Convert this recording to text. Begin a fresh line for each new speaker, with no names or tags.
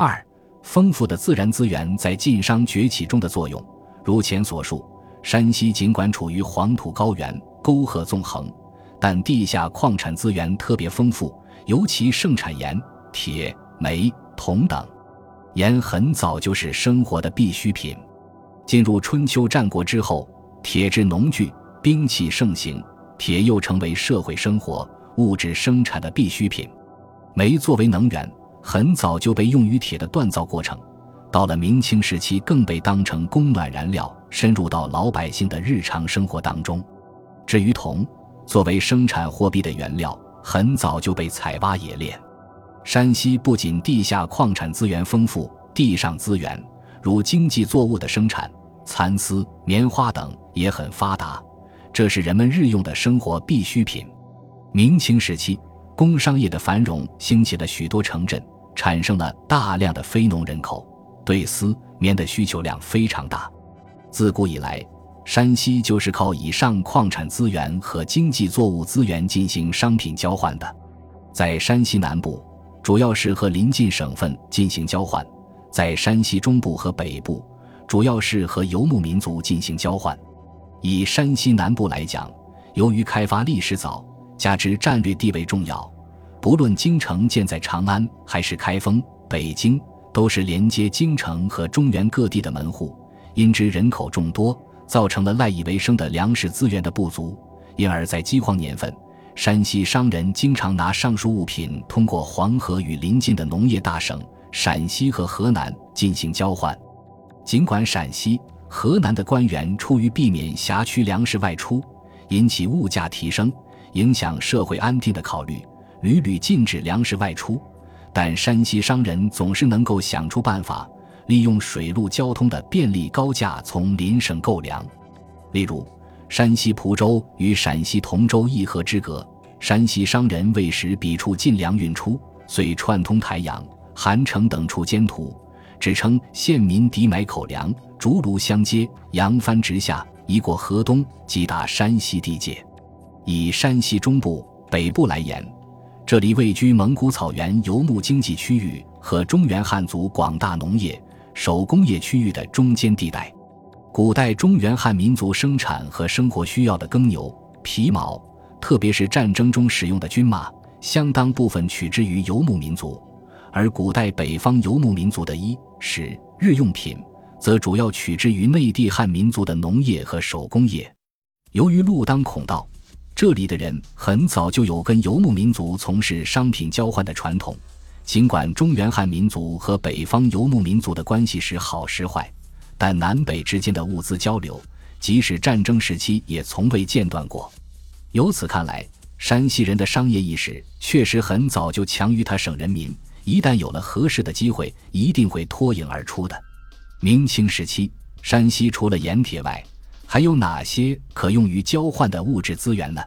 二、丰富的自然资源在晋商崛起中的作用。如前所述，山西尽管处于黄土高原、沟壑纵横，但地下矿产资源特别丰富，尤其盛产盐、铁、煤、铜等。盐很早就是生活的必需品。进入春秋战国之后，铁制农具、兵器盛行，铁又成为社会生活物质生产的必需品。煤作为能源，很早就被用于铁的锻造过程。到了明清时期，更被当成供暖燃料，深入到老百姓的日常生活当中。至于铜，作为生产货币的原料，很早就被采挖冶炼。山西不仅地下矿产资源丰富，地上资源如经济作物的生产、蚕丝、棉花等也很发达，这是人们日用的生活必需品。明清时期，工商业的繁荣兴起了许多城镇，产生了大量的非农人口。对丝棉的需求量非常大，自古以来，山西就是靠以上矿产资源和经济作物资源进行商品交换的。在山西南部，主要是和邻近省份进行交换；在山西中部和北部，主要是和游牧民族进行交换。以山西南部来讲，由于开发历史早，加之战略地位重要，不论京城建在长安还是开封、北京。都是连接京城和中原各地的门户，因之人口众多，造成了赖以为生的粮食资源的不足，因而，在饥荒年份，山西商人经常拿上述物品通过黄河与邻近的农业大省陕西和河南进行交换。尽管陕西、河南的官员出于避免辖区粮食外出引起物价提升、影响社会安定的考虑，屡屡禁止粮食外出。但山西商人总是能够想出办法，利用水陆交通的便利高价从邻省购粮。例如，山西蒲州与陕西同州一河之隔，山西商人为使彼处进粮运出，遂串通台阳、韩城等处监图，指称县民抵买口粮，竹庐相接，扬帆直下，一过河东，即达山西地界。以山西中部、北部来言。这里位居蒙古草原游牧经济区域和中原汉族广大农业、手工业区域的中间地带。古代中原汉民族生产和生活需要的耕牛、皮毛，特别是战争中使用的军马，相当部分取之于游牧民族；而古代北方游牧民族的衣、食、日用品，则主要取之于内地汉民族的农业和手工业。由于路当孔道。这里的人很早就有跟游牧民族从事商品交换的传统，尽管中原汉民族和北方游牧民族的关系时好时坏，但南北之间的物资交流，即使战争时期也从未间断过。由此看来，山西人的商业意识确实很早就强于他省人民，一旦有了合适的机会，一定会脱颖而出的。明清时期，山西除了盐铁外，还有哪些可用于交换的物质资源呢？